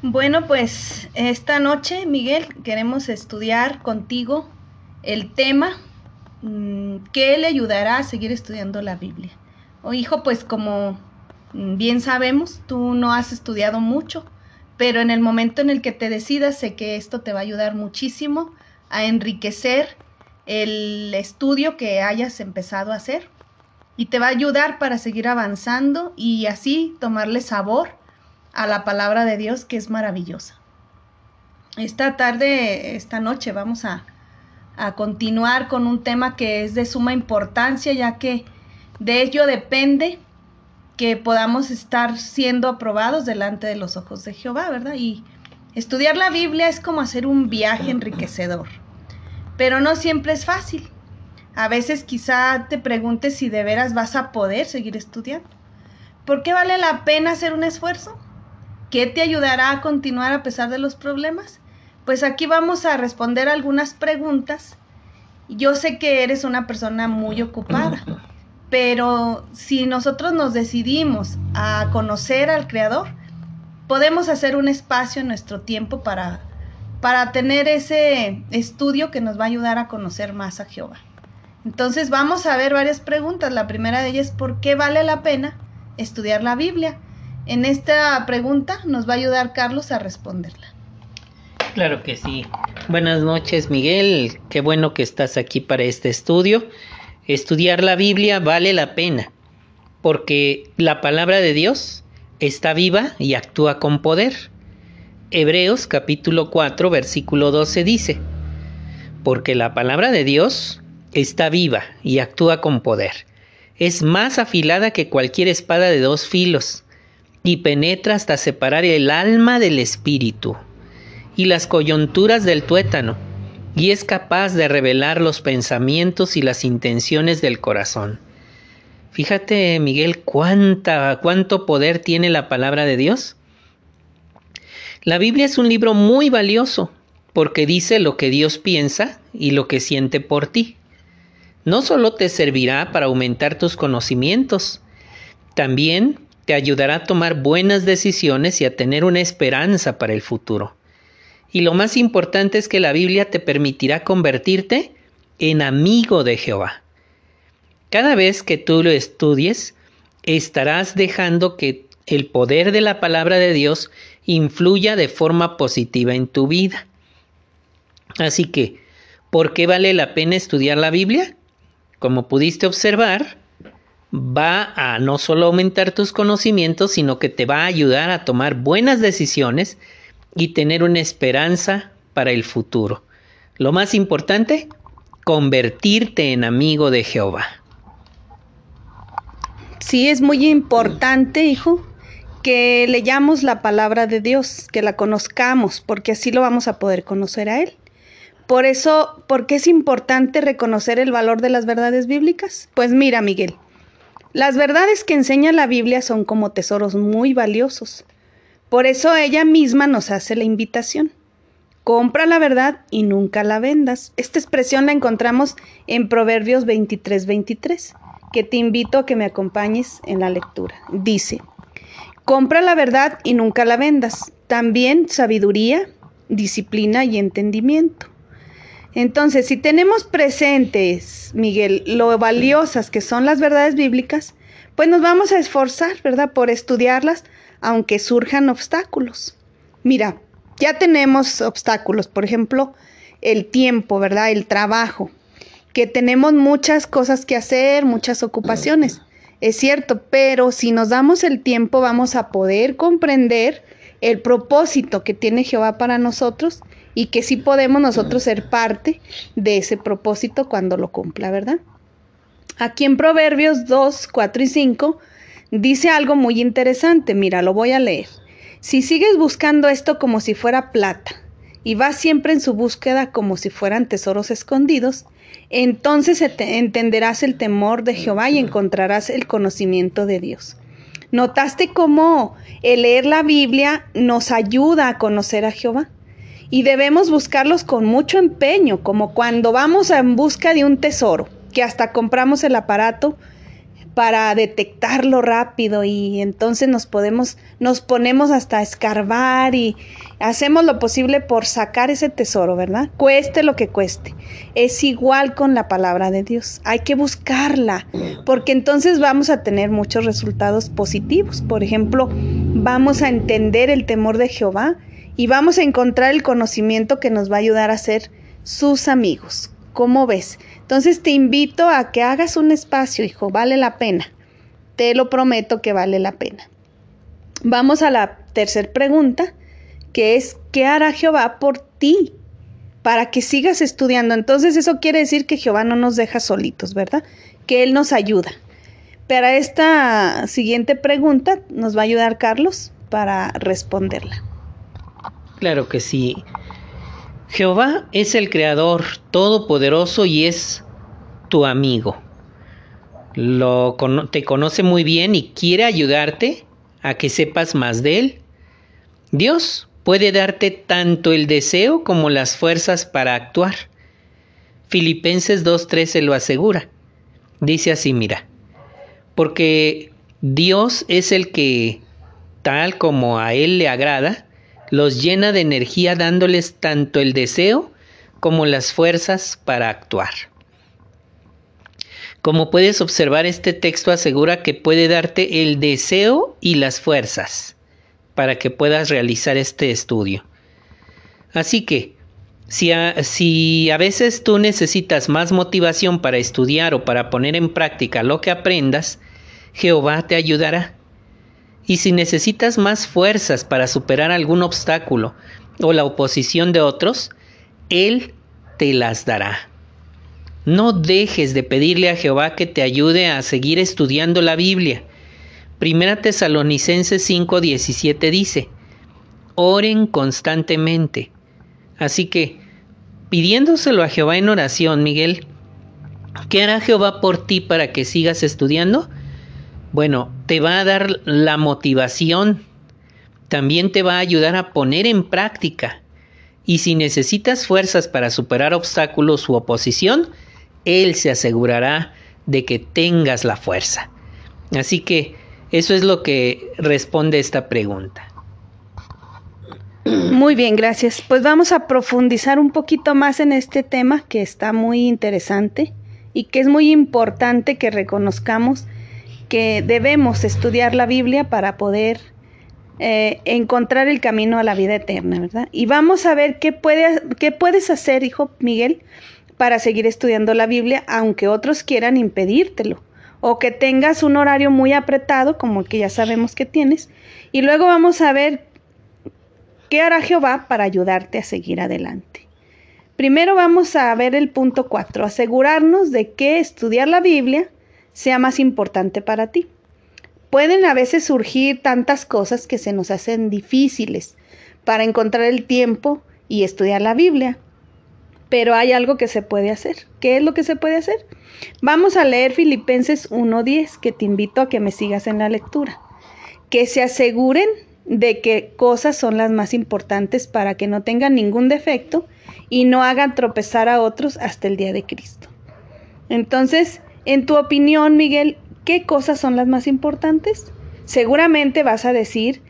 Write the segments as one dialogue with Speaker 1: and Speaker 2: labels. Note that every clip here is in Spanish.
Speaker 1: Bueno, pues esta noche, Miguel, queremos estudiar contigo el tema mm, que le ayudará a seguir estudiando la Biblia. Oh, hijo, pues como bien sabemos, tú no has estudiado mucho, pero en el momento en el que te decidas, sé que esto te va a ayudar muchísimo a enriquecer el estudio que hayas empezado a hacer y te va a ayudar para seguir avanzando y así tomarle sabor a la palabra de Dios que es maravillosa. Esta tarde, esta noche vamos a, a continuar con un tema que es de suma importancia ya que de ello depende que podamos estar siendo aprobados delante de los ojos de Jehová, ¿verdad? Y estudiar la Biblia es como hacer un viaje enriquecedor, pero no siempre es fácil. A veces quizá te preguntes si de veras vas a poder seguir estudiando. ¿Por qué vale la pena hacer un esfuerzo? ¿Qué te ayudará a continuar a pesar de los problemas? Pues aquí vamos a responder algunas preguntas. Yo sé que eres una persona muy ocupada pero si nosotros nos decidimos a conocer al Creador, podemos hacer un espacio en nuestro tiempo para, para tener ese estudio que nos va a ayudar a conocer más a Jehová. Entonces vamos a ver varias preguntas. La primera de ellas es ¿por qué vale la pena estudiar la Biblia? En esta pregunta nos va a ayudar Carlos a responderla.
Speaker 2: Claro que sí. Buenas noches Miguel, qué bueno que estás aquí para este estudio. Estudiar la Biblia vale la pena, porque la palabra de Dios está viva y actúa con poder. Hebreos capítulo 4 versículo 12 dice, porque la palabra de Dios está viva y actúa con poder. Es más afilada que cualquier espada de dos filos y penetra hasta separar el alma del espíritu y las coyunturas del tuétano y es capaz de revelar los pensamientos y las intenciones del corazón. Fíjate, Miguel, cuánta, cuánto poder tiene la palabra de Dios. La Biblia es un libro muy valioso porque dice lo que Dios piensa y lo que siente por ti. No solo te servirá para aumentar tus conocimientos, también te ayudará a tomar buenas decisiones y a tener una esperanza para el futuro. Y lo más importante es que la Biblia te permitirá convertirte en amigo de Jehová. Cada vez que tú lo estudies, estarás dejando que el poder de la palabra de Dios influya de forma positiva en tu vida. Así que, ¿por qué vale la pena estudiar la Biblia? Como pudiste observar, va a no solo aumentar tus conocimientos, sino que te va a ayudar a tomar buenas decisiones y tener una esperanza para el futuro. Lo más importante, convertirte en amigo de Jehová.
Speaker 1: Sí, es muy importante, hijo, que leyamos la palabra de Dios, que la conozcamos, porque así lo vamos a poder conocer a Él. Por eso, ¿por qué es importante reconocer el valor de las verdades bíblicas? Pues mira, Miguel, las verdades que enseña la Biblia son como tesoros muy valiosos. Por eso ella misma nos hace la invitación. Compra la verdad y nunca la vendas. Esta expresión la encontramos en Proverbios 23, 23, que te invito a que me acompañes en la lectura. Dice, compra la verdad y nunca la vendas. También sabiduría, disciplina y entendimiento. Entonces, si tenemos presentes, Miguel, lo valiosas que son las verdades bíblicas, pues nos vamos a esforzar, ¿verdad?, por estudiarlas aunque surjan obstáculos. Mira, ya tenemos obstáculos, por ejemplo, el tiempo, ¿verdad? El trabajo, que tenemos muchas cosas que hacer, muchas ocupaciones. Es cierto, pero si nos damos el tiempo vamos a poder comprender el propósito que tiene Jehová para nosotros y que sí podemos nosotros ser parte de ese propósito cuando lo cumpla, ¿verdad? Aquí en Proverbios 2, 4 y 5 dice algo muy interesante, mira, lo voy a leer. Si sigues buscando esto como si fuera plata y vas siempre en su búsqueda como si fueran tesoros escondidos, entonces entenderás el temor de Jehová y encontrarás el conocimiento de Dios. ¿Notaste cómo el leer la Biblia nos ayuda a conocer a Jehová? Y debemos buscarlos con mucho empeño, como cuando vamos en busca de un tesoro, que hasta compramos el aparato para detectarlo rápido y entonces nos podemos, nos ponemos hasta escarbar y hacemos lo posible por sacar ese tesoro, ¿verdad? Cueste lo que cueste. Es igual con la palabra de Dios. Hay que buscarla porque entonces vamos a tener muchos resultados positivos. Por ejemplo, vamos a entender el temor de Jehová y vamos a encontrar el conocimiento que nos va a ayudar a ser sus amigos. ¿Cómo ves? Entonces te invito a que hagas un espacio, hijo, vale la pena. Te lo prometo que vale la pena. Vamos a la tercera pregunta, que es, ¿qué hará Jehová por ti? Para que sigas estudiando. Entonces eso quiere decir que Jehová no nos deja solitos, ¿verdad? Que Él nos ayuda. Para esta siguiente pregunta nos va a ayudar Carlos para responderla.
Speaker 2: Claro que sí. Jehová es el Creador todopoderoso y es tu amigo. Lo, te conoce muy bien y quiere ayudarte a que sepas más de Él. Dios puede darte tanto el deseo como las fuerzas para actuar. Filipenses 2.13 lo asegura. Dice así, mira, porque Dios es el que, tal como a Él le agrada, los llena de energía dándoles tanto el deseo como las fuerzas para actuar. Como puedes observar, este texto asegura que puede darte el deseo y las fuerzas para que puedas realizar este estudio. Así que, si a, si a, veces tú necesitas más motivación para estudiar o para poner en práctica lo que aprendas, Jehová te ayudará. Y si necesitas más fuerzas para superar algún obstáculo o la oposición de otros, Él te las dará. No dejes de pedirle a Jehová que te ayude a seguir estudiando la Biblia. Primera Tesalonicenses 5:17 dice, oren constantemente. Así que, pidiéndoselo a Jehová en oración, Miguel, ¿qué hará Jehová por ti para que sigas estudiando? Bueno, te va a dar la motivación, también te va a ayudar a poner en práctica. Y si necesitas fuerzas para superar obstáculos u oposición, Él se asegurará de que tengas la fuerza. Así que eso es lo que responde esta pregunta.
Speaker 1: Muy bien, gracias. Pues vamos a profundizar un poquito más en este tema que está muy interesante y que es muy importante que reconozcamos que debemos estudiar la Biblia para poder eh, encontrar el camino a la vida eterna, ¿verdad? Y vamos a ver qué, puede, qué puedes hacer, hijo Miguel, para seguir estudiando la Biblia, aunque otros quieran impedírtelo, o que tengas un horario muy apretado, como el que ya sabemos que tienes, y luego vamos a ver qué hará Jehová para ayudarte a seguir adelante. Primero vamos a ver el punto 4, asegurarnos de que estudiar la Biblia sea más importante para ti. Pueden a veces surgir tantas cosas que se nos hacen difíciles para encontrar el tiempo y estudiar la Biblia. Pero hay algo que se puede hacer. ¿Qué es lo que se puede hacer? Vamos a leer Filipenses 1.10, que te invito a que me sigas en la lectura. Que se aseguren de qué cosas son las más importantes para que no tengan ningún defecto y no hagan tropezar a otros hasta el día de Cristo. Entonces, en tu opinión, Miguel, ¿qué cosas son las más importantes? Seguramente vas a decir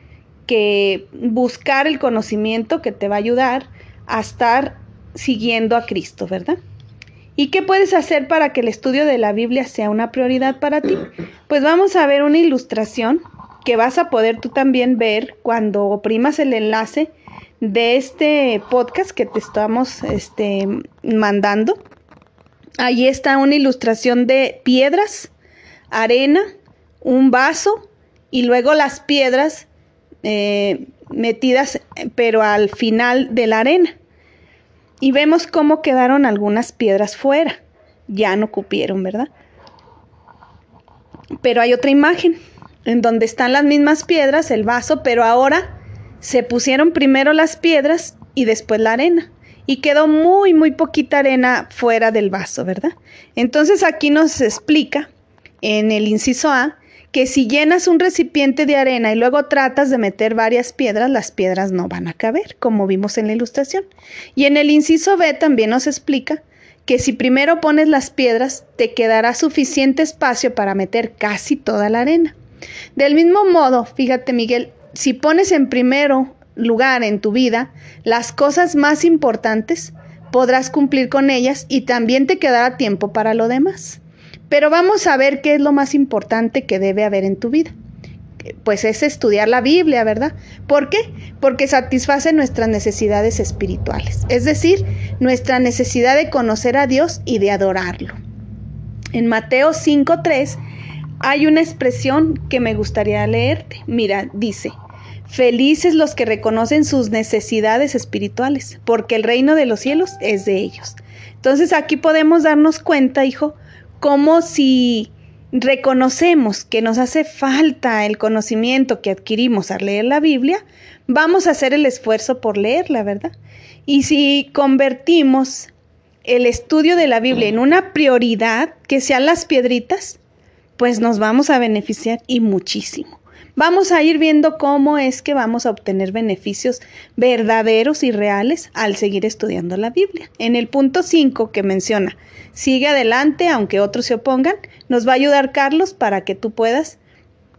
Speaker 1: que buscar el conocimiento que te va a ayudar a estar siguiendo a Cristo, ¿verdad? ¿Y qué puedes hacer para que el estudio de la Biblia sea una prioridad para ti? Pues vamos a ver una ilustración que vas a poder tú también ver cuando oprimas el enlace de este podcast que te estamos este, mandando. Allí está una ilustración de piedras, arena, un vaso y luego las piedras eh, metidas pero al final de la arena. Y vemos cómo quedaron algunas piedras fuera. Ya no cupieron, ¿verdad? Pero hay otra imagen en donde están las mismas piedras, el vaso, pero ahora se pusieron primero las piedras y después la arena y quedó muy, muy poquita arena fuera del vaso, ¿verdad? Entonces aquí nos explica en el inciso A que si llenas un recipiente de arena y luego tratas de meter varias piedras, las piedras no van a caber, como vimos en la ilustración. Y en el inciso B también nos explica que si primero pones las piedras, te quedará suficiente espacio para meter casi toda la arena. Del mismo modo, fíjate Miguel, si pones en primero lugar en tu vida las cosas más importantes, podrás cumplir con ellas y también te quedará tiempo para lo demás. Pero vamos a ver qué es lo más importante que debe haber en tu vida. Pues es estudiar la Biblia, ¿verdad? ¿Por qué? Porque satisface nuestras necesidades espirituales, es decir, nuestra necesidad de conocer a Dios y de adorarlo. En Mateo 5.3 hay una expresión que me gustaría leerte. Mira, dice, Felices los que reconocen sus necesidades espirituales, porque el reino de los cielos es de ellos. Entonces aquí podemos darnos cuenta, hijo, como si reconocemos que nos hace falta el conocimiento que adquirimos al leer la Biblia, vamos a hacer el esfuerzo por leerla, ¿verdad? Y si convertimos el estudio de la Biblia en una prioridad, que sean las piedritas, pues nos vamos a beneficiar y muchísimo vamos a ir viendo cómo es que vamos a obtener beneficios verdaderos y reales al seguir estudiando la Biblia. En el punto 5 que menciona, sigue adelante aunque otros se opongan, nos va a ayudar Carlos para que tú puedas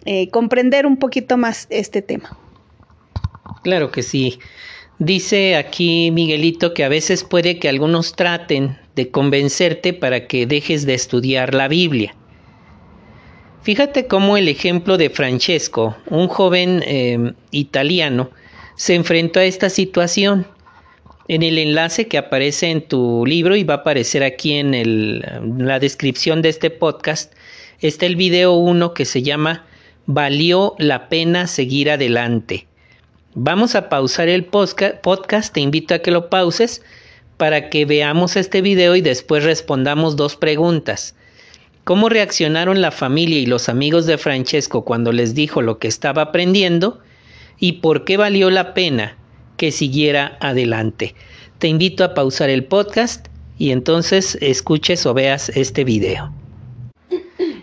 Speaker 1: eh, comprender un poquito más este tema.
Speaker 2: Claro que sí. Dice aquí Miguelito que a veces puede que algunos traten de convencerte para que dejes de estudiar la Biblia. Fíjate cómo el ejemplo de Francesco, un joven em, italiano, se enfrentó a esta situación. En el enlace que aparece en tu libro y va a aparecer aquí en, en la descripción de este podcast, está el video 1 que se llama Valió la pena seguir adelante. Vamos a pausar el podcast, te invito a que lo pauses para que veamos este video y después respondamos dos preguntas. ¿Cómo reaccionaron la familia y los amigos de Francesco cuando les dijo lo que estaba aprendiendo? ¿Y por qué valió la pena que siguiera adelante? Te invito a pausar el podcast y entonces escuches o veas este video.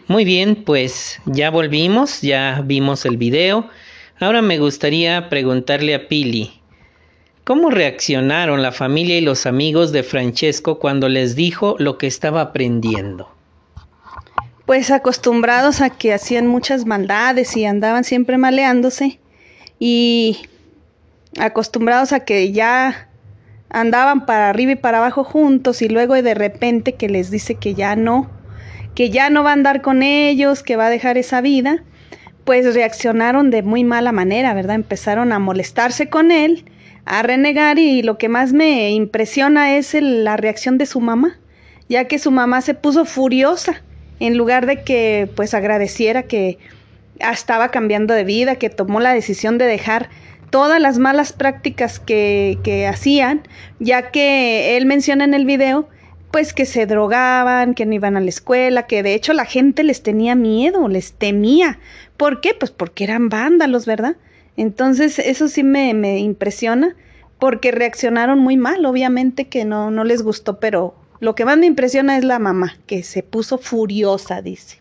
Speaker 2: Muy bien, pues ya volvimos, ya vimos el video. Ahora me gustaría preguntarle a Pili, ¿cómo reaccionaron la familia y los amigos de Francesco cuando les dijo lo que estaba aprendiendo?
Speaker 1: Pues acostumbrados a que hacían muchas maldades y andaban siempre maleándose y acostumbrados a que ya andaban para arriba y para abajo juntos y luego de repente que les dice que ya no, que ya no va a andar con ellos, que va a dejar esa vida, pues reaccionaron de muy mala manera, ¿verdad? Empezaron a molestarse con él, a renegar y lo que más me impresiona es la reacción de su mamá, ya que su mamá se puso furiosa en lugar de que pues agradeciera que estaba cambiando de vida, que tomó la decisión de dejar todas las malas prácticas que, que hacían, ya que él menciona en el video pues que se drogaban, que no iban a la escuela, que de hecho la gente les tenía miedo, les temía. ¿Por qué? Pues porque eran vándalos, ¿verdad? Entonces eso sí me, me impresiona porque reaccionaron muy mal, obviamente que no, no les gustó, pero lo que más me impresiona es la mamá, que se puso furiosa, dice.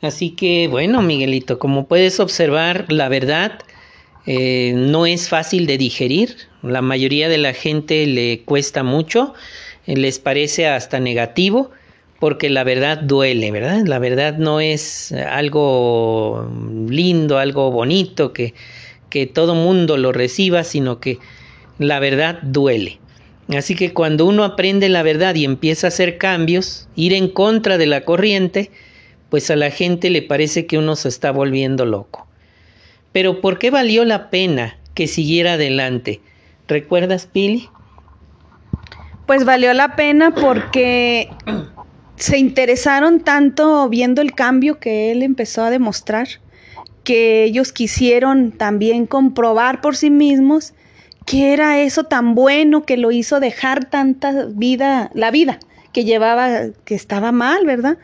Speaker 2: Así que bueno, Miguelito, como puedes observar, la verdad eh, no es fácil de digerir. La mayoría de la gente le cuesta mucho, eh, les parece hasta negativo, porque la verdad duele, ¿verdad? La verdad no es algo lindo, algo bonito, que, que todo mundo lo reciba, sino que la verdad duele. Así que cuando uno aprende la verdad y empieza a hacer cambios, ir en contra de la corriente, pues a la gente le parece que uno se está volviendo loco. Pero ¿por qué valió la pena que siguiera adelante? ¿Recuerdas, Pili?
Speaker 1: Pues valió la pena porque se interesaron tanto viendo el cambio que él empezó a demostrar, que ellos quisieron también comprobar por sí mismos ¿Qué era eso tan bueno que lo hizo dejar tanta vida, la vida que llevaba, que estaba mal, ¿verdad?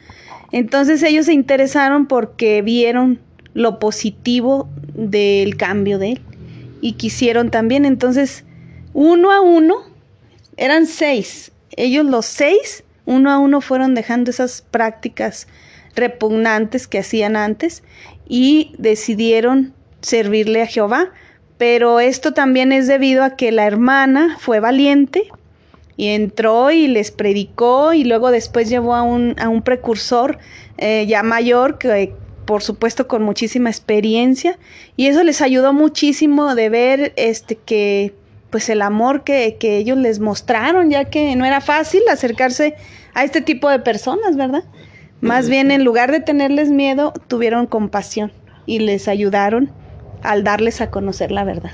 Speaker 1: Entonces ellos se interesaron porque vieron lo positivo del cambio de él y quisieron también. Entonces, uno a uno, eran seis, ellos los seis, uno a uno fueron dejando esas prácticas repugnantes que hacían antes y decidieron servirle a Jehová pero esto también es debido a que la hermana fue valiente y entró y les predicó y luego después llevó a un, a un precursor eh, ya mayor que por supuesto con muchísima experiencia y eso les ayudó muchísimo de ver este que pues el amor que, que ellos les mostraron ya que no era fácil acercarse a este tipo de personas, ¿verdad? Más bien en lugar de tenerles miedo, tuvieron compasión y les ayudaron al darles a conocer la verdad.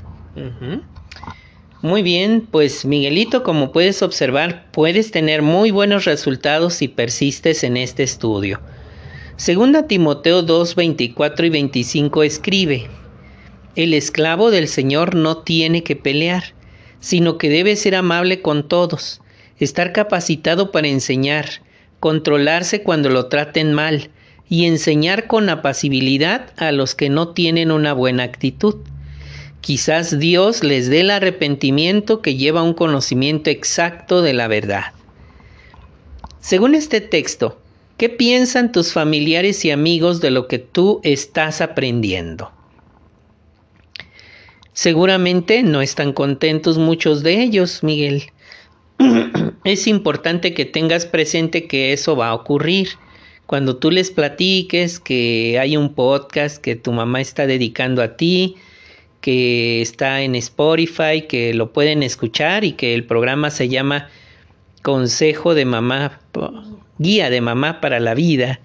Speaker 2: Muy bien, pues Miguelito, como puedes observar, puedes tener muy buenos resultados si persistes en este estudio. Segunda Timoteo 2, 24 y 25 escribe, El esclavo del Señor no tiene que pelear, sino que debe ser amable con todos, estar capacitado para enseñar, controlarse cuando lo traten mal y enseñar con apacibilidad a los que no tienen una buena actitud. Quizás Dios les dé el arrepentimiento que lleva un conocimiento exacto de la verdad. Según este texto, ¿qué piensan tus familiares y amigos de lo que tú estás aprendiendo? Seguramente no están contentos muchos de ellos, Miguel. es importante que tengas presente que eso va a ocurrir. Cuando tú les platiques que hay un podcast que tu mamá está dedicando a ti, que está en Spotify, que lo pueden escuchar y que el programa se llama Consejo de Mamá, Guía de Mamá para la Vida,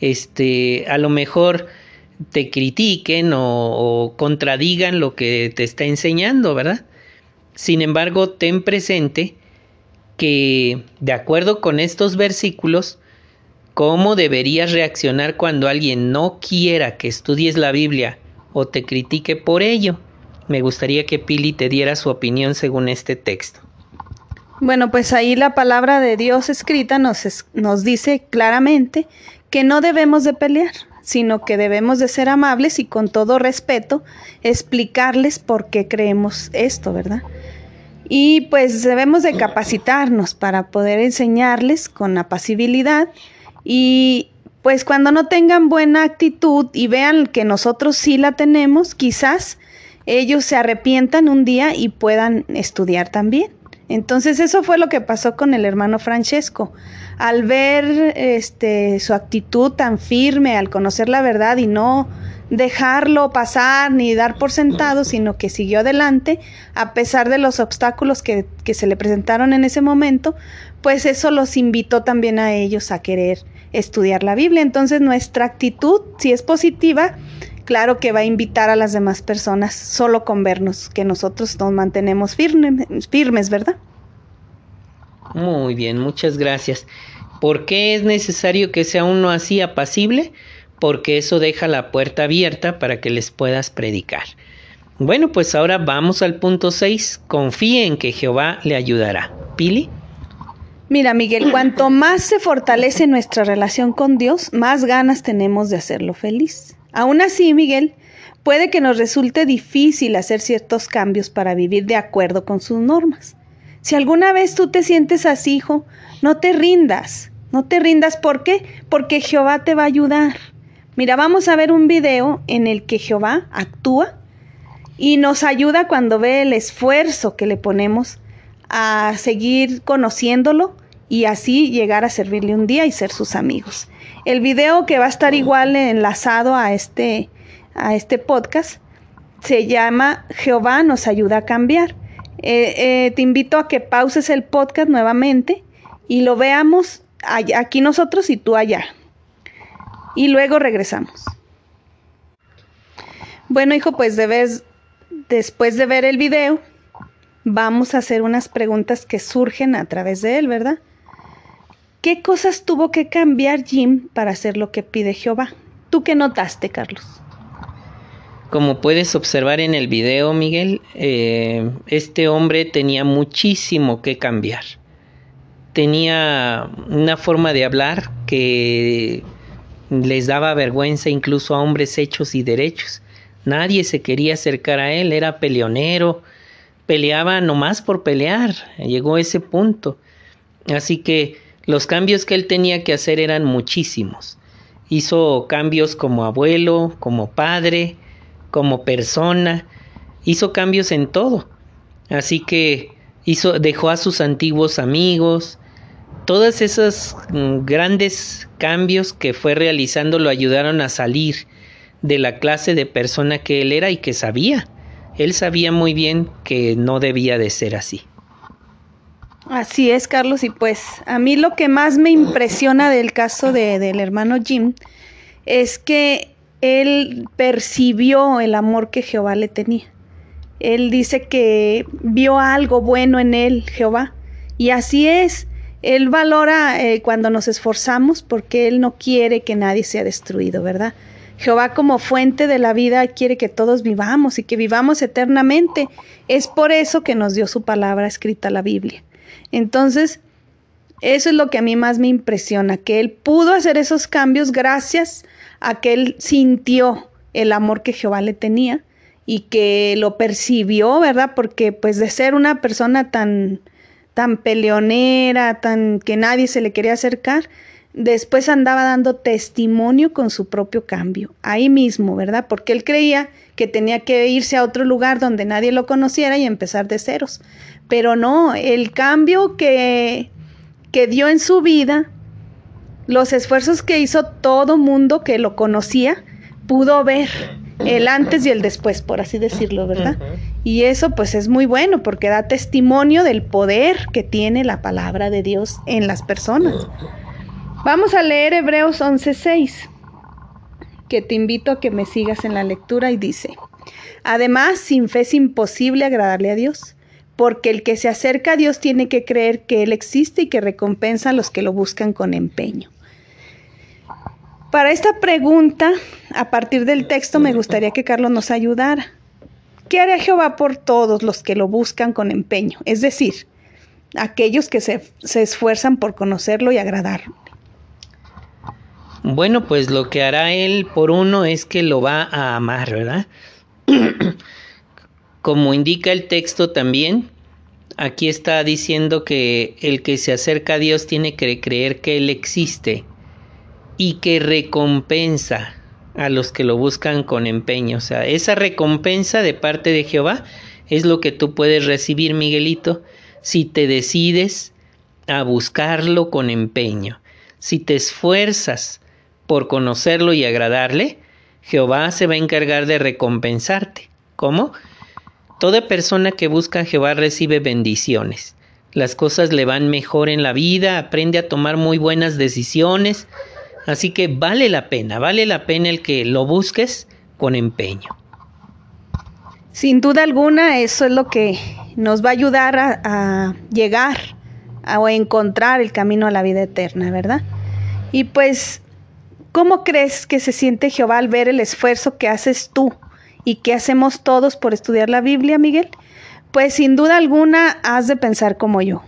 Speaker 2: este, a lo mejor te critiquen o, contradigan lo que te está enseñando, ¿verdad? Sin embargo, ten presente que, de acuerdo con estos versículos, cómo deberías reaccionar cuando alguien no quiera que estudies la Biblia o te critique por ello. Me gustaría que Pili te diera su opinión según este texto.
Speaker 1: Bueno, pues ahí la palabra de Dios escrita nos, nos dice claramente que no debemos de pelear, sino que debemos de ser amables y con todo respeto explicarles por qué creemos esto, ¿verdad? Y pues debemos de capacitarnos para poder enseñarles con apacibilidad y pues cuando no tengan buena actitud y vean que nosotros sí la tenemos, quizás ellos se arrepientan un día y puedan estudiar también. Entonces eso fue lo que pasó con el hermano Francesco. Al ver este, su actitud tan firme, al conocer la verdad y no dejarlo pasar ni dar por sentado, sino que siguió adelante a pesar de los obstáculos que, que se le presentaron en ese momento, pues eso los invitó también a ellos a querer estudiar la Biblia. Entonces nuestra actitud, si es positiva, claro que va a invitar a las demás personas solo con vernos, que nosotros nos mantenemos firmes, ¿verdad?
Speaker 2: Muy bien, muchas gracias. ¿Por qué es necesario que sea uno así apacible? Porque eso deja la puerta abierta para que les puedas predicar. Bueno, pues ahora vamos al punto 6. Confíe en que Jehová le ayudará. Pili.
Speaker 1: Mira, Miguel, cuanto más se fortalece nuestra relación con Dios, más ganas tenemos de hacerlo feliz. Aún así, Miguel, puede que nos resulte difícil hacer ciertos cambios para vivir de acuerdo con sus normas. Si alguna vez tú te sientes así, hijo, no te rindas. No te rindas, ¿por qué? Porque Jehová te va a ayudar. Mira, vamos a ver un video en el que Jehová actúa y nos ayuda cuando ve el esfuerzo que le ponemos a seguir conociéndolo y así llegar a servirle un día y ser sus amigos. El video que va a estar igual enlazado a este, a este podcast se llama Jehová nos ayuda a cambiar. Eh, eh, te invito a que pauses el podcast nuevamente y lo veamos aquí nosotros y tú allá. Y luego regresamos. Bueno, hijo, pues debes, después de ver el video, vamos a hacer unas preguntas que surgen a través de él, ¿verdad? ¿Qué cosas tuvo que cambiar Jim para hacer lo que pide Jehová? ¿Tú qué notaste, Carlos?
Speaker 2: Como puedes observar en el video, Miguel, eh, este hombre tenía muchísimo que cambiar. Tenía una forma de hablar que les daba vergüenza incluso a hombres hechos y derechos. Nadie se quería acercar a él, era peleonero, peleaba nomás por pelear, llegó a ese punto. Así que los cambios que él tenía que hacer eran muchísimos. Hizo cambios como abuelo, como padre, como persona, hizo cambios en todo. Así que hizo, dejó a sus antiguos amigos, todos esos mm, grandes cambios que fue realizando lo ayudaron a salir de la clase de persona que él era y que sabía. Él sabía muy bien que no debía de ser así.
Speaker 1: Así es, Carlos, y pues a mí lo que más me impresiona del caso de, del hermano Jim es que él percibió el amor que Jehová le tenía. Él dice que vio algo bueno en él, Jehová, y así es. Él valora eh, cuando nos esforzamos porque Él no quiere que nadie sea destruido, ¿verdad? Jehová como fuente de la vida quiere que todos vivamos y que vivamos eternamente. Es por eso que nos dio su palabra escrita la Biblia. Entonces, eso es lo que a mí más me impresiona, que Él pudo hacer esos cambios gracias a que Él sintió el amor que Jehová le tenía y que lo percibió, ¿verdad? Porque pues de ser una persona tan tan peleonera, tan que nadie se le quería acercar, después andaba dando testimonio con su propio cambio, ahí mismo, ¿verdad? Porque él creía que tenía que irse a otro lugar donde nadie lo conociera y empezar de ceros. Pero no, el cambio que, que dio en su vida, los esfuerzos que hizo todo mundo que lo conocía, pudo ver el antes y el después, por así decirlo, ¿verdad? Y eso pues es muy bueno porque da testimonio del poder que tiene la palabra de Dios en las personas. Vamos a leer Hebreos 11:6, que te invito a que me sigas en la lectura y dice, además, sin fe es imposible agradarle a Dios, porque el que se acerca a Dios tiene que creer que Él existe y que recompensa a los que lo buscan con empeño. Para esta pregunta, a partir del texto, me gustaría que Carlos nos ayudara. ¿Qué hará Jehová por todos los que lo buscan con empeño? Es decir, aquellos que se, esfuerzan por conocerlo y agradarlo.
Speaker 2: Bueno, pues lo que hará él por uno es que lo va a amar, ¿verdad? Como indica el texto también, aquí está diciendo que el que se acerca a Dios tiene que creer que Él existe y que recompensa a los que lo buscan con empeño. O sea, esa recompensa de parte de Jehová es lo que tú puedes recibir, Miguelito, si te decides a buscarlo con empeño. Si te esfuerzas por conocerlo y agradarle, Jehová se va a encargar de recompensarte. ¿Cómo? Toda persona que busca a Jehová recibe bendiciones. Las cosas le van mejor en la vida, aprende a tomar muy buenas decisiones, Así que vale la pena, vale la pena el que lo busques con empeño.
Speaker 1: Sin duda alguna, eso es lo que nos va a ayudar a, llegar a, o encontrar el camino a la vida eterna, ¿verdad? Y pues, ¿cómo crees que se siente Jehová al ver el esfuerzo que haces tú y que hacemos todos por estudiar la Biblia, Miguel? Pues sin duda alguna has de pensar como yo,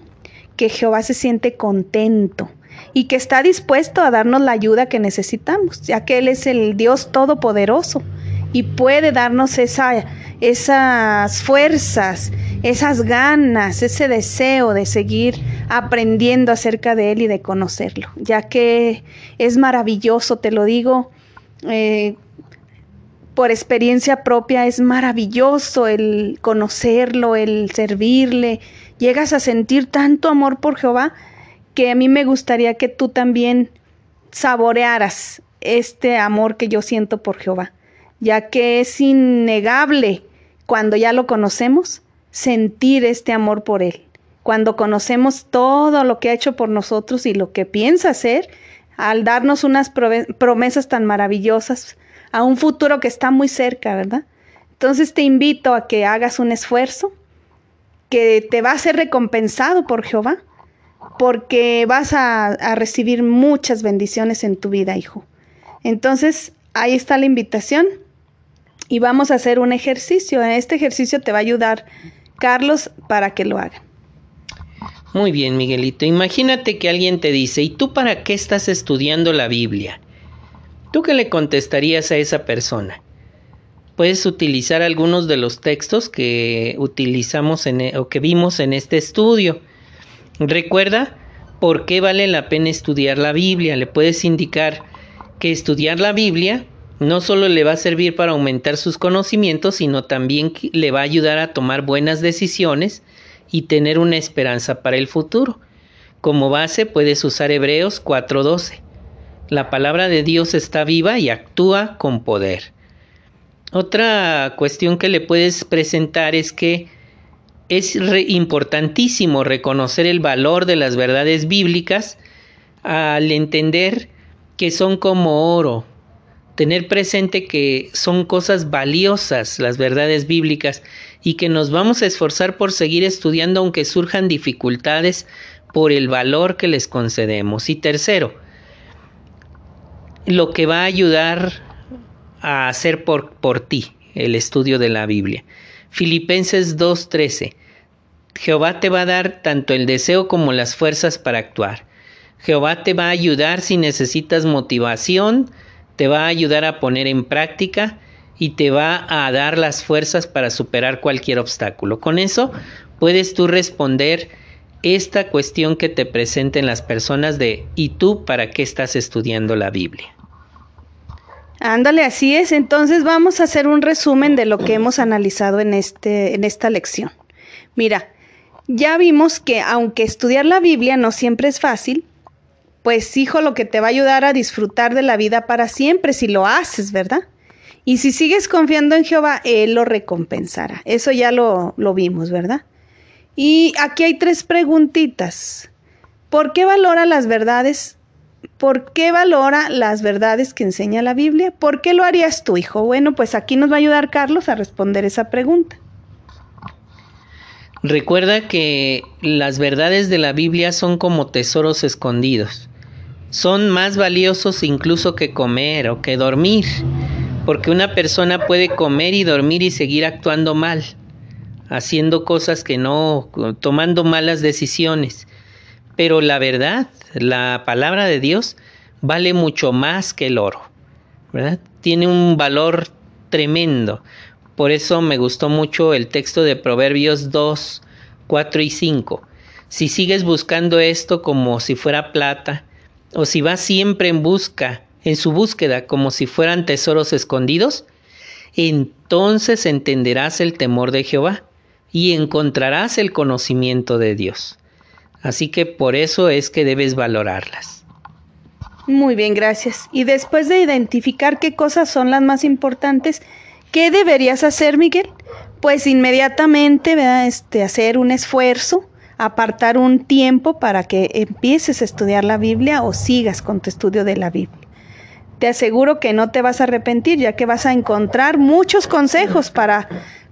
Speaker 1: que Jehová se siente contento y que está dispuesto a darnos la ayuda que necesitamos, ya que Él es el Dios todopoderoso y puede darnos esa, esas fuerzas, esas ganas, ese deseo de seguir aprendiendo acerca de Él y de conocerlo, ya que es maravilloso, te lo digo. Eh, por experiencia propia es maravilloso el conocerlo, el servirle. Llegas a sentir tanto amor por Jehová que a mí me gustaría que tú también saborearas este amor que yo siento por Jehová, ya que es innegable cuando ya lo conocemos, sentir este amor por Él. Cuando conocemos todo lo que ha hecho por nosotros y lo que piensa hacer, al darnos unas promesas tan maravillosas a un futuro que está muy cerca, ¿verdad? Entonces te invito a que hagas un esfuerzo que te va a ser recompensado por Jehová porque vas a, recibir muchas bendiciones en tu vida, hijo. Entonces, ahí está la invitación y vamos a hacer un ejercicio. Este ejercicio te va a ayudar, Carlos, para que lo haga.
Speaker 2: Muy bien, Miguelito. Imagínate que alguien te dice, ¿y tú para qué estás estudiando la Biblia? ¿Tú qué le contestarías a esa persona? Puedes utilizar algunos de los textos que utilizamos en, e, o que vimos en este estudio. Recuerda por qué vale la pena estudiar la Biblia. Le puedes indicar que estudiar la Biblia no solo le va a servir para aumentar sus conocimientos, sino también le va a ayudar a tomar buenas decisiones y tener una esperanza para el futuro. Como base puedes usar Hebreos 4:12. La palabra de Dios está viva y actúa con poder. Otra cuestión que le puedes presentar es que es importantísimo reconocer el valor de las verdades bíblicas al entender que son como oro, tener presente que son cosas valiosas las verdades bíblicas y que nos vamos a esforzar por seguir estudiando aunque surjan dificultades por el valor que les concedemos. Y tercero, lo que va a ayudar a hacer por, por ti el estudio de la Biblia. Filipenses 2.13. Jehová te va a dar tanto el deseo como las fuerzas para actuar. Jehová te va a ayudar si necesitas motivación, te va a ayudar a poner en práctica y te va a dar las fuerzas para superar cualquier obstáculo. Con eso puedes tú responder esta cuestión que te presenten las personas de ¿y tú para qué estás estudiando la Biblia?
Speaker 1: Ándale, así es. Entonces vamos a hacer un resumen de lo que hemos analizado en, este, en esta lección. Mira, ya vimos que aunque estudiar la Biblia no siempre es fácil, pues hijo, lo que te va a ayudar a disfrutar de la vida para siempre si lo haces, ¿verdad? Y si sigues confiando en Jehová, Él lo recompensará. Eso ya lo, lo vimos, ¿verdad? Y aquí hay tres preguntitas. ¿Por qué valora las verdades? ¿Por qué valora las verdades que enseña la Biblia? ¿Por qué lo harías tú, hijo? Bueno, pues aquí nos va a ayudar Carlos a responder esa pregunta.
Speaker 2: Recuerda que las verdades de la Biblia son como tesoros escondidos son más valiosos incluso que comer o que dormir, porque una persona puede comer y dormir y seguir actuando mal, haciendo cosas que no, tomando malas decisiones. Pero la verdad, la palabra de Dios vale mucho más que el oro, ¿verdad? Tiene un valor tremendo. Por eso me gustó mucho el texto de Proverbios 2, 4 y 5. Si sigues buscando esto como si fuera plata, o si vas siempre en busca, en su búsqueda como si fueran tesoros escondidos, entonces entenderás el temor de Jehová y encontrarás el conocimiento de Dios. Así que por eso es que debes valorarlas.
Speaker 1: Muy bien, gracias. Y después de identificar qué cosas son las más importantes, ¿qué deberías hacer, Miguel? Pues inmediatamente este, hacer un esfuerzo apartar un tiempo para que empieces a estudiar la Biblia o sigas con tu estudio de la Biblia. Te aseguro que no te vas a arrepentir, ya que vas a encontrar muchos consejos para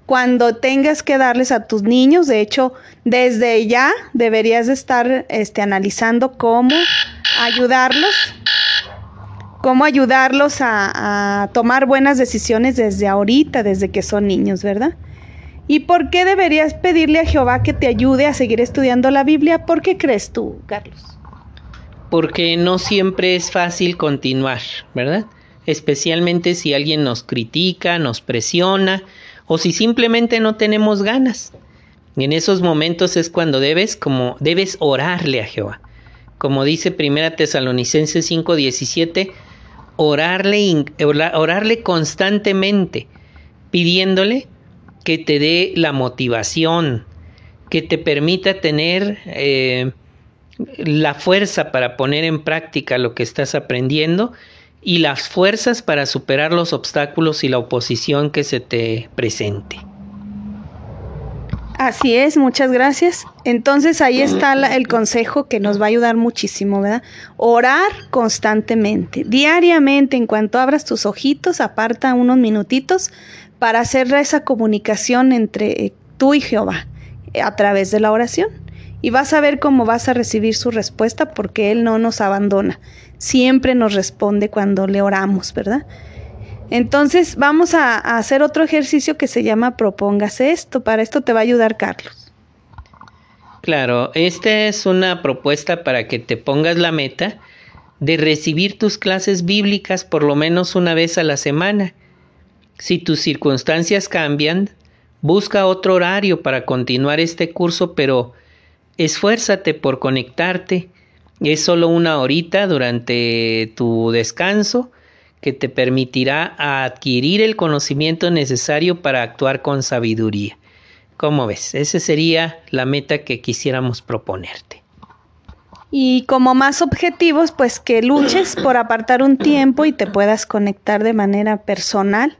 Speaker 1: cuando tengas que darles a tus niños. De hecho, desde ya deberías estar este, analizando cómo ayudarlos, cómo ayudarlos a, a tomar buenas decisiones desde ahorita, desde que son niños, ¿verdad? ¿Y por qué deberías pedirle a Jehová que te ayude a seguir estudiando la Biblia? ¿Por qué crees tú, Carlos?
Speaker 2: Porque no siempre es fácil continuar, ¿verdad? Especialmente si alguien nos critica, nos presiona o si simplemente no tenemos ganas. Y en esos momentos es cuando debes como debes orarle a Jehová. Como dice Primera Tesalonicenses 5:17, orarle orarle constantemente pidiéndole que te dé la motivación, que te permita tener eh, la fuerza para poner en práctica lo que estás aprendiendo y las fuerzas para superar los obstáculos y la oposición que se te presente.
Speaker 1: Así es, muchas gracias. Entonces ahí está el consejo que nos va a ayudar muchísimo, ¿verdad? Orar constantemente, diariamente, en cuanto abras tus ojitos, aparta unos minutitos para hacer esa comunicación entre eh, tú y Jehová eh, a través de la oración. Y vas a ver cómo vas a recibir su respuesta porque Él no nos abandona. Siempre nos responde cuando le oramos, ¿verdad? Entonces vamos a, hacer otro ejercicio que se llama propóngase esto. Para esto te va a ayudar Carlos.
Speaker 2: Claro, esta es una propuesta para que te pongas la meta de recibir tus clases bíblicas por lo menos una vez a la semana si tus circunstancias cambian, busca otro horario para continuar este curso, pero esfuérzate por conectarte. Es solo una horita durante tu descanso que te permitirá adquirir el conocimiento necesario para actuar con sabiduría. ¿Cómo ves? Esa sería la meta que quisiéramos proponerte.
Speaker 1: Y como más objetivos, pues que luches por apartar un tiempo y te puedas conectar de manera personal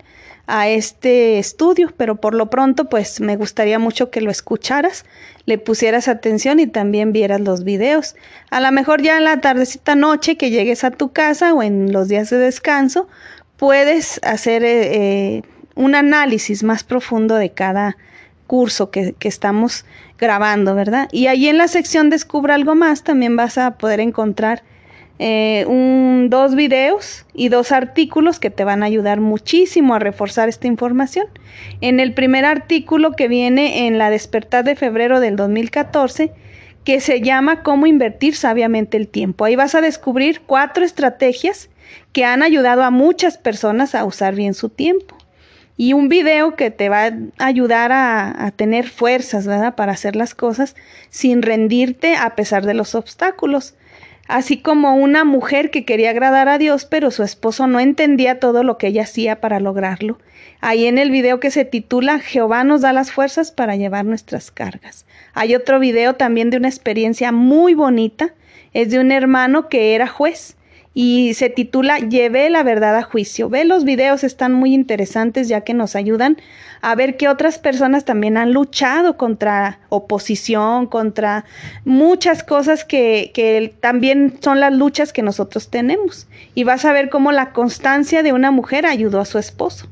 Speaker 1: a este estudio, pero por lo pronto pues me gustaría mucho que lo escucharas, le pusieras atención y también vieras los videos. A lo mejor ya en la tardecita noche que llegues a tu casa o en los días de descanso, puedes hacer eh, eh, un análisis más profundo de cada curso que, que, estamos grabando, ¿verdad? Y ahí en la sección Descubra algo más también vas a poder encontrar eh, un, dos videos y dos artículos que te van a ayudar muchísimo a reforzar esta información. En el primer artículo que viene en la despertar de febrero del 2014, que se llama Cómo invertir sabiamente el tiempo. Ahí vas a descubrir cuatro estrategias que han ayudado a muchas personas a usar bien su tiempo y un video que te va a ayudar a, tener fuerzas. Para hacer las cosas sin rendirte a pesar de los obstáculos. Así como una mujer que quería agradar a Dios, pero su esposo no entendía todo lo que ella hacía para lograrlo. Ahí en el video que se titula Jehová nos da las fuerzas para llevar nuestras cargas. Hay otro video también de una experiencia muy bonita. Es de un hermano que era juez y se titula Llevé la verdad a juicio. Ve los videos, están muy interesantes ya que nos ayudan a ver que otras personas también han luchado contra oposición, contra muchas cosas que, también son las luchas que nosotros tenemos. Y vas a ver cómo la constancia de una mujer ayudó a su esposo.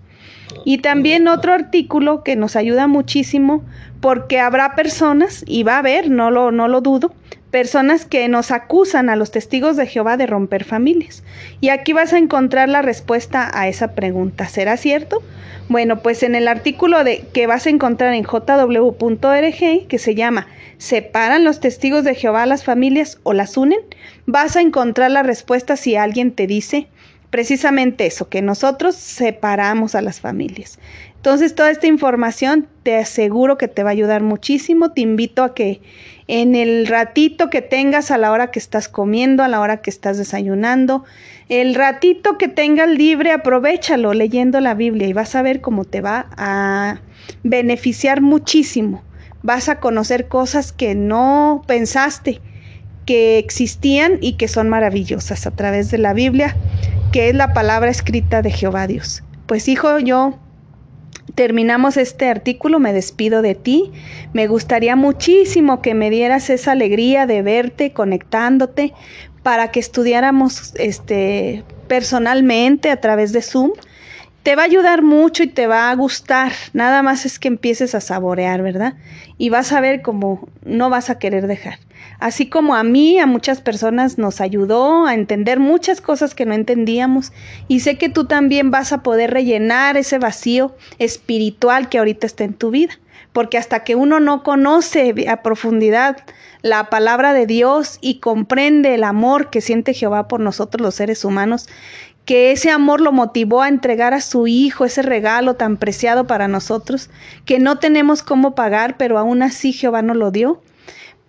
Speaker 1: Y también otro artículo que nos ayuda muchísimo porque habrá personas, y va a haber, no lo, no lo dudo, personas que nos acusan a los testigos de Jehová de romper familias. Y aquí vas a encontrar la respuesta a esa pregunta. ¿Será cierto? Bueno, pues en el artículo de, que vas a encontrar en jw.org, que se llama ¿Separan los testigos de Jehová a las familias o las unen? Vas a encontrar la respuesta si alguien te dice precisamente eso, que nosotros separamos a las familias. Entonces, toda esta información te aseguro que te va a ayudar muchísimo. Te invito a que en el ratito que tengas a la hora que estás comiendo, a la hora que estás desayunando, el ratito que tengas libre, aprovechalo leyendo la Biblia y vas a ver cómo te va a beneficiar muchísimo. Vas a conocer cosas que no pensaste que existían y que son maravillosas a través de la Biblia, que es la palabra escrita de Jehová Dios. Pues hijo, yo terminamos este artículo, me despido de ti. Me gustaría muchísimo que me dieras esa alegría de verte conectándote para que estudiáramos este personalmente a través de Zoom. Te va a ayudar mucho y te va a gustar. Nada más es que empieces a saborear, ¿verdad? Y vas a ver cómo no vas a querer dejar. Así como a mí, a muchas personas nos ayudó a entender muchas cosas que no entendíamos. Y sé que tú también vas a poder rellenar ese vacío espiritual que ahorita está en tu vida. Porque hasta que uno no conoce a profundidad la palabra de Dios y comprende el amor que siente Jehová por nosotros los seres humanos, que ese amor lo motivó a entregar a su hijo ese regalo tan preciado para nosotros, que no tenemos cómo pagar, pero aún así Jehová nos lo dio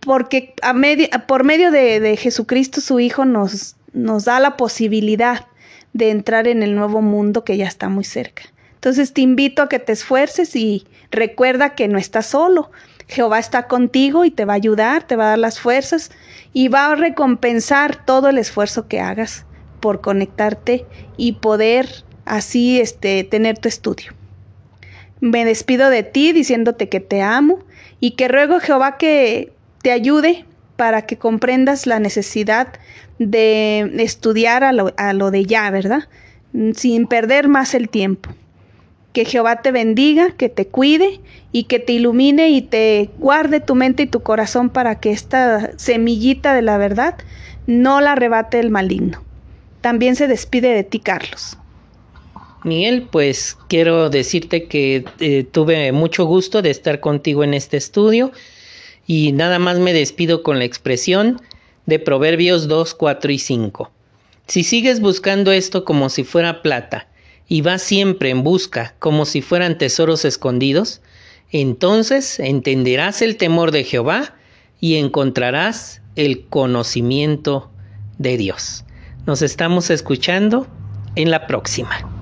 Speaker 1: porque a por medio de, Jesucristo, su Hijo, nos, nos da la posibilidad de entrar en el nuevo mundo que ya está muy cerca. Entonces te invito a que te esfuerces y recuerda que no estás solo. Jehová está contigo y te va a ayudar, te va a dar las fuerzas y va a recompensar todo el esfuerzo que hagas por conectarte y poder así este, tener tu estudio. Me despido de ti diciéndote que te amo y que ruego Jehová que te ayude para que comprendas la necesidad de estudiar a lo, a lo de ya, ¿verdad? Sin perder más el tiempo. Que Jehová te bendiga, que te cuide y que te ilumine y te guarde tu mente y tu corazón para que esta semillita de la verdad no la arrebate el maligno. También se despide de ti, Carlos.
Speaker 2: Miguel, pues quiero decirte que eh, tuve mucho gusto de estar contigo en este estudio y nada más me despido con la expresión de Proverbios 2, 4 y 5. Si sigues buscando esto como si fuera plata y vas siempre en busca como si fueran tesoros escondidos, entonces entenderás el temor de Jehová y encontrarás el conocimiento de Dios. Nos estamos escuchando en la próxima.